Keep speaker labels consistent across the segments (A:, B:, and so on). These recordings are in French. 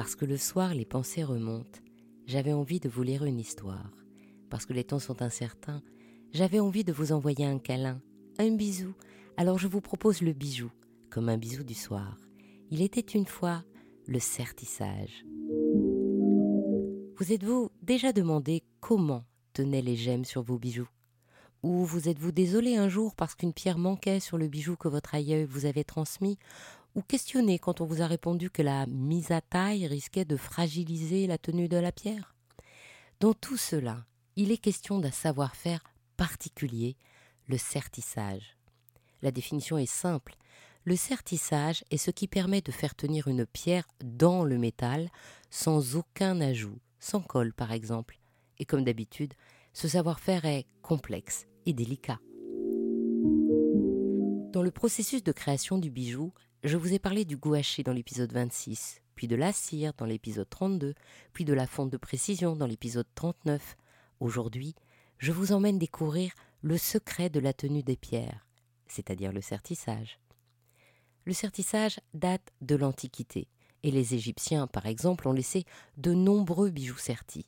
A: Parce que le soir les pensées remontent, j'avais envie de vous lire une histoire. Parce que les temps sont incertains, j'avais envie de vous envoyer un câlin, un bisou. Alors je vous propose le bijou, comme un bisou du soir. Il était une fois le sertissage. Vous êtes-vous déjà demandé comment tenaient les gemmes sur vos bijoux? Ou vous êtes-vous désolé un jour parce qu'une pierre manquait sur le bijou que votre aïeul vous avait transmis? Ou questionné quand on vous a répondu que la mise à taille risquait de fragiliser la tenue de la pierre? Dans tout cela, il est question d'un savoir-faire particulier, le sertissage. La définition est simple. Le sertissage est ce qui permet de faire tenir une pierre dans le métal sans aucun ajout sans colle par exemple. Et comme d'habitude, ce savoir-faire est complexe et délicat. Dans le processus de création du bijou, je vous ai parlé du gouaché dans l'épisode 26, puis de la cire dans l'épisode 32, puis de la fonte de précision dans l'épisode 39. Aujourd'hui, je vous emmène découvrir le secret de la tenue des pierres, c'est-à-dire le sertissage. Le sertissage date de l'Antiquité et les Égyptiens, par exemple, ont laissé de nombreux bijoux sertis.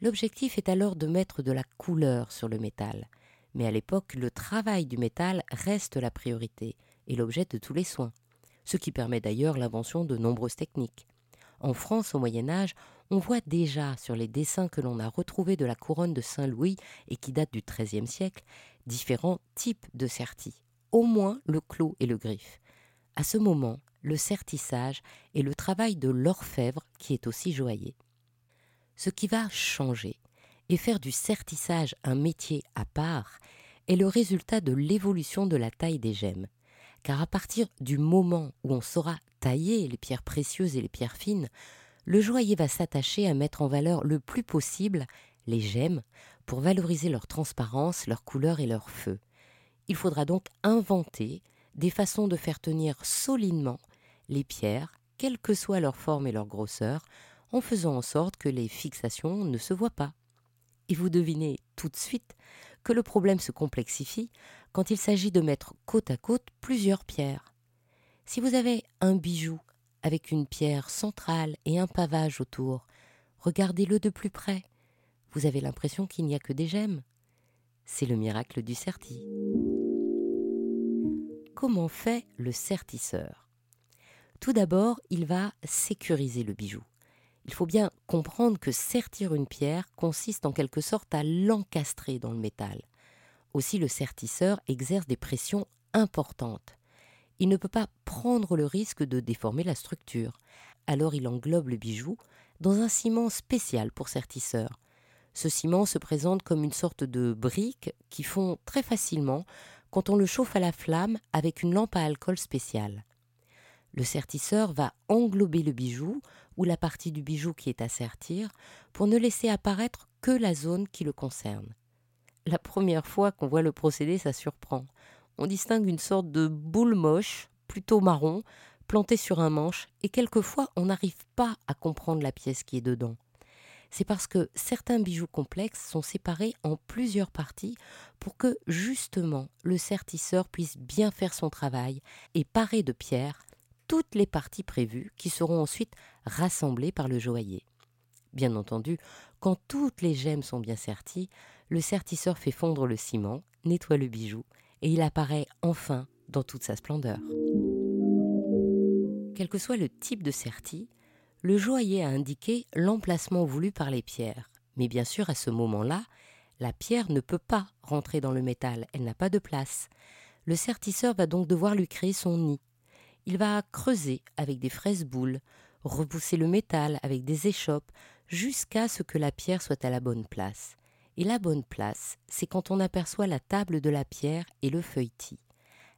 A: L'objectif est alors de mettre de la couleur sur le métal, mais à l'époque, le travail du métal reste la priorité et l'objet de tous les soins, ce qui permet d'ailleurs l'invention de nombreuses techniques. En France, au Moyen Âge, on voit déjà sur les dessins que l'on a retrouvés de la couronne de Saint-Louis et qui datent du XIIIe siècle, différents types de sertis, au moins le clos et le griffe. À ce moment, le sertissage et le travail de l'orfèvre qui est aussi joaillier. Ce qui va changer et faire du sertissage un métier à part est le résultat de l'évolution de la taille des gemmes. Car à partir du moment où on saura tailler les pierres précieuses et les pierres fines, le joaillier va s'attacher à mettre en valeur le plus possible les gemmes pour valoriser leur transparence, leur couleur et leur feu. Il faudra donc inventer des façons de faire tenir solidement les pierres, quelle que soit leur forme et leur grosseur, en faisant en sorte que les fixations ne se voient pas. Et vous devinez tout de suite que le problème se complexifie quand il s'agit de mettre côte à côte plusieurs pierres. Si vous avez un bijou avec une pierre centrale et un pavage autour, regardez-le de plus près. Vous avez l'impression qu'il n'y a que des gemmes. C'est le miracle du serti. Comment fait le sertisseur tout d'abord, il va sécuriser le bijou. Il faut bien comprendre que sertir une pierre consiste en quelque sorte à l'encastrer dans le métal. Aussi, le sertisseur exerce des pressions importantes. Il ne peut pas prendre le risque de déformer la structure. Alors il englobe le bijou dans un ciment spécial pour sertisseur. Ce ciment se présente comme une sorte de briques qui fond très facilement quand on le chauffe à la flamme avec une lampe à alcool spéciale. Le sertisseur va englober le bijou ou la partie du bijou qui est à sertir pour ne laisser apparaître que la zone qui le concerne. La première fois qu'on voit le procédé, ça surprend. On distingue une sorte de boule moche, plutôt marron, plantée sur un manche, et quelquefois on n'arrive pas à comprendre la pièce qui est dedans. C'est parce que certains bijoux complexes sont séparés en plusieurs parties pour que justement le sertisseur puisse bien faire son travail et parer de pierre toutes les parties prévues qui seront ensuite rassemblées par le joaillier. Bien entendu, quand toutes les gemmes sont bien serties, le sertisseur fait fondre le ciment, nettoie le bijou et il apparaît enfin dans toute sa splendeur. Quel que soit le type de serti, le joaillier a indiqué l'emplacement voulu par les pierres. Mais bien sûr, à ce moment-là, la pierre ne peut pas rentrer dans le métal, elle n'a pas de place. Le sertisseur va donc devoir lui créer son nid. Il va creuser avec des fraises boules, repousser le métal avec des échoppes, jusqu'à ce que la pierre soit à la bonne place. Et la bonne place, c'est quand on aperçoit la table de la pierre et le feuilletis.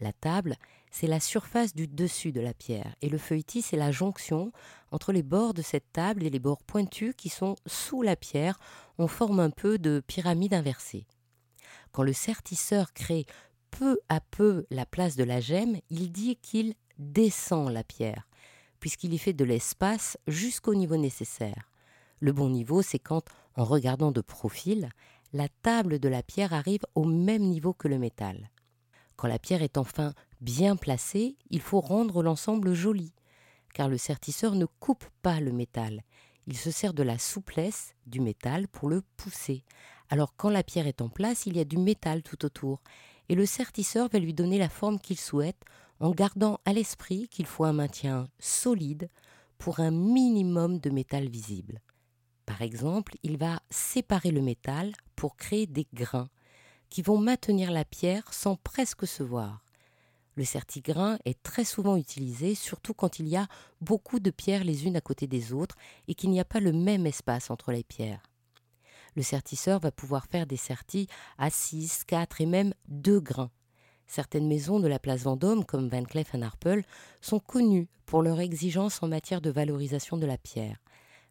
A: La table, c'est la surface du dessus de la pierre, et le feuilletis, c'est la jonction entre les bords de cette table et les bords pointus qui sont sous la pierre. On forme un peu de pyramide inversée. Quand le sertisseur crée peu à peu la place de la gemme, il dit qu'il descend la pierre, puisqu'il y fait de l'espace jusqu'au niveau nécessaire. Le bon niveau, c'est quand, en regardant de profil, la table de la pierre arrive au même niveau que le métal. Quand la pierre est enfin bien placée, il faut rendre l'ensemble joli, car le sertisseur ne coupe pas le métal. Il se sert de la souplesse du métal pour le pousser. Alors quand la pierre est en place, il y a du métal tout autour, et le sertisseur va lui donner la forme qu'il souhaite en gardant à l'esprit qu'il faut un maintien solide pour un minimum de métal visible. Par exemple, il va séparer le métal pour créer des grains qui vont maintenir la pierre sans presque se voir. Le certigrain est très souvent utilisé, surtout quand il y a beaucoup de pierres les unes à côté des autres et qu'il n'y a pas le même espace entre les pierres. Le sertisseur va pouvoir faire des sertis à 6, 4 et même 2 grains. Certaines maisons de la place Vendôme, comme Van Cleef Arpels, sont connues pour leur exigence en matière de valorisation de la pierre.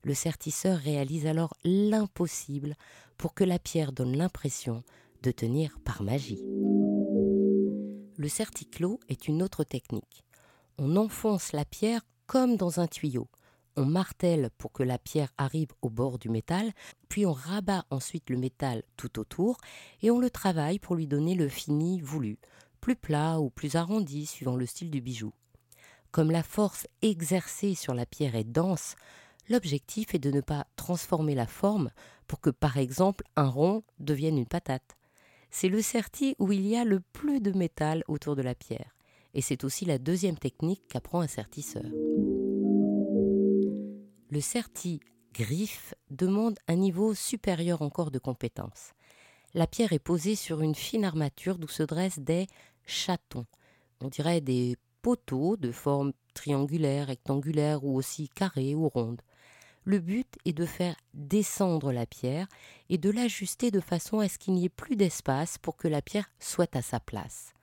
A: Le sertisseur réalise alors l'impossible pour que la pierre donne l'impression de tenir par magie. Le certiclo est une autre technique. On enfonce la pierre comme dans un tuyau. On martèle pour que la pierre arrive au bord du métal, puis on rabat ensuite le métal tout autour et on le travaille pour lui donner le fini voulu, plus plat ou plus arrondi suivant le style du bijou. Comme la force exercée sur la pierre est dense, l'objectif est de ne pas transformer la forme pour que par exemple un rond devienne une patate. C'est le certi où il y a le plus de métal autour de la pierre, et c'est aussi la deuxième technique qu'apprend un sertisseur. Le certi griffe demande un niveau supérieur encore de compétence. La pierre est posée sur une fine armature d'où se dressent des chatons, on dirait des poteaux de forme triangulaire, rectangulaire ou aussi carrée ou ronde. Le but est de faire descendre la pierre et de l'ajuster de façon à ce qu'il n'y ait plus d'espace pour que la pierre soit à sa place.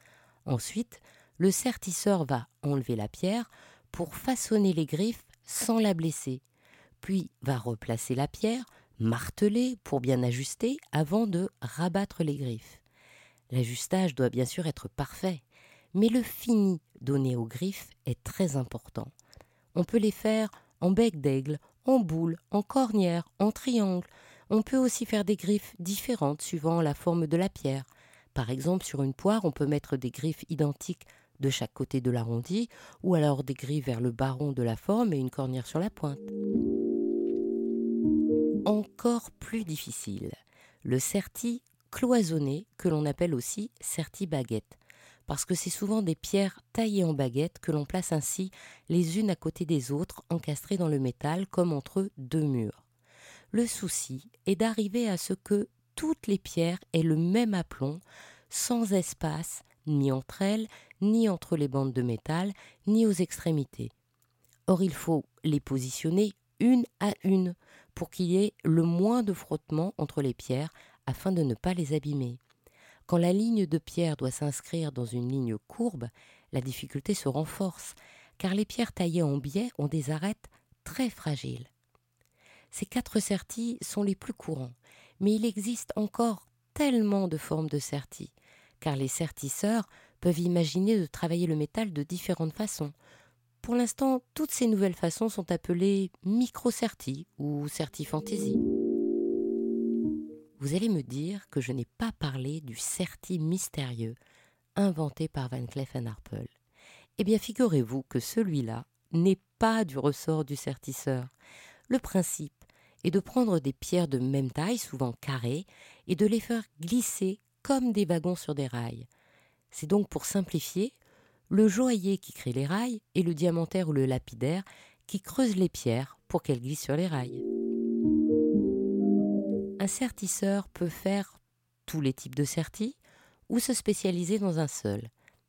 A: Ensuite, le sertisseur va enlever la pierre pour façonner les griffes sans la blesser, puis va replacer la pierre, marteler pour bien ajuster avant de rabattre les griffes. L'ajustage doit bien sûr être parfait, mais le fini donné aux griffes est très important. On peut les faire en bec d'aigle, en boule, en cornière, en triangle. On peut aussi faire des griffes différentes suivant la forme de la pierre. Par exemple, sur une poire, on peut mettre des griffes identiques de chaque côté de l'arrondi, ou alors des griffes vers le baron de la forme et une cornière sur la pointe. Encore plus difficile, le certi cloisonné, que l'on appelle aussi certi baguette parce que c'est souvent des pierres taillées en baguettes que l'on place ainsi les unes à côté des autres, encastrées dans le métal comme entre deux murs. Le souci est d'arriver à ce que toutes les pierres aient le même aplomb, sans espace, ni entre elles, ni entre les bandes de métal, ni aux extrémités. Or il faut les positionner une à une pour qu'il y ait le moins de frottement entre les pierres afin de ne pas les abîmer. Quand la ligne de pierre doit s'inscrire dans une ligne courbe, la difficulté se renforce, car les pierres taillées en biais ont des arêtes très fragiles. Ces quatre sertis sont les plus courants, mais il existe encore tellement de formes de sertis, car les sertisseurs peuvent imaginer de travailler le métal de différentes façons. Pour l'instant, toutes ces nouvelles façons sont appelées micro-sertis ou sertis fantaisie. Vous allez me dire que je n'ai pas parlé du certi mystérieux inventé par Van Cleef Arpels. Eh bien, figurez-vous que celui-là n'est pas du ressort du certisseur. Le principe est de prendre des pierres de même taille, souvent carrées, et de les faire glisser comme des wagons sur des rails. C'est donc pour simplifier le joaillier qui crée les rails et le diamantaire ou le lapidaire qui creuse les pierres pour qu'elles glissent sur les rails un sertisseur peut faire tous les types de sertis ou se spécialiser dans un seul.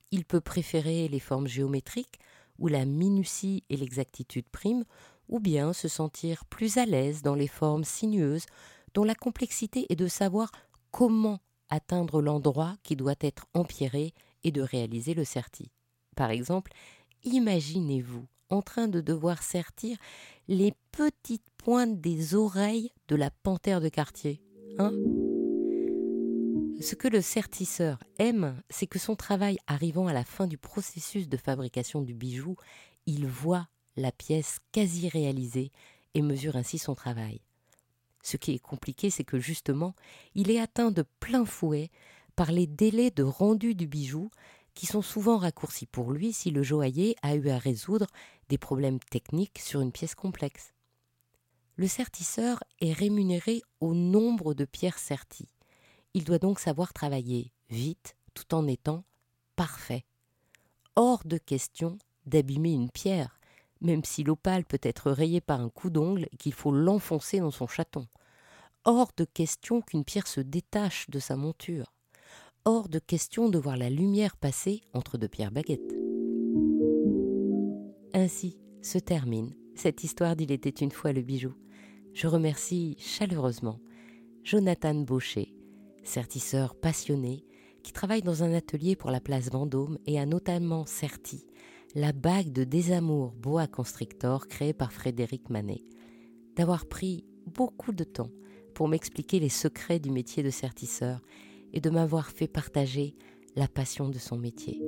A: Il peut préférer les formes géométriques où la minutie et l'exactitude priment, ou bien se sentir plus à l'aise dans les formes sinueuses dont la complexité est de savoir comment atteindre l'endroit qui doit être empierré et de réaliser le serti. Par exemple, imaginez-vous en train de devoir sertir les petites pointes des oreilles de la panthère de quartier. Hein Ce que le sertisseur aime, c'est que son travail arrivant à la fin du processus de fabrication du bijou, il voit la pièce quasi réalisée et mesure ainsi son travail. Ce qui est compliqué, c'est que justement, il est atteint de plein fouet par les délais de rendu du bijou, qui sont souvent raccourcis pour lui si le joaillier a eu à résoudre des problèmes techniques sur une pièce complexe. Le sertisseur est rémunéré au nombre de pierres serties. Il doit donc savoir travailler vite tout en étant parfait. Hors de question d'abîmer une pierre, même si l'opale peut être rayée par un coup d'ongle qu'il faut l'enfoncer dans son chaton. Hors de question qu'une pierre se détache de sa monture. Hors de question de voir la lumière passer entre deux pierres baguettes. Ainsi se termine cette histoire d'Il était une fois le bijou. Je remercie chaleureusement Jonathan Baucher, sertisseur passionné, qui travaille dans un atelier pour la place Vendôme et a notamment serti la bague de désamour boa constrictor créée par Frédéric Manet, d'avoir pris beaucoup de temps pour m'expliquer les secrets du métier de sertisseur et de m'avoir fait partager la passion de son métier.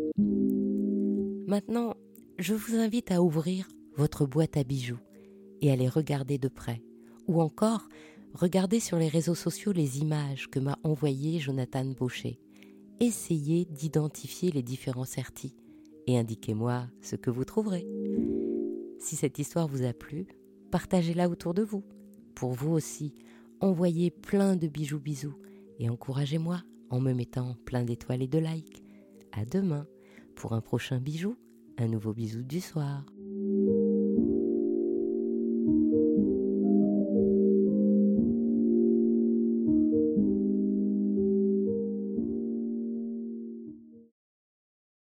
A: Maintenant, je vous invite à ouvrir votre boîte à bijoux et à les regarder de près, ou encore regarder sur les réseaux sociaux les images que m'a envoyées Jonathan Baucher. Essayez d'identifier les différents sertis et indiquez-moi ce que vous trouverez. Si cette histoire vous a plu, partagez-la autour de vous. Pour vous aussi, envoyez plein de bijoux bisous et encouragez-moi en me mettant plein d'étoiles et de likes. À demain pour un prochain bijou, un nouveau bisou du soir.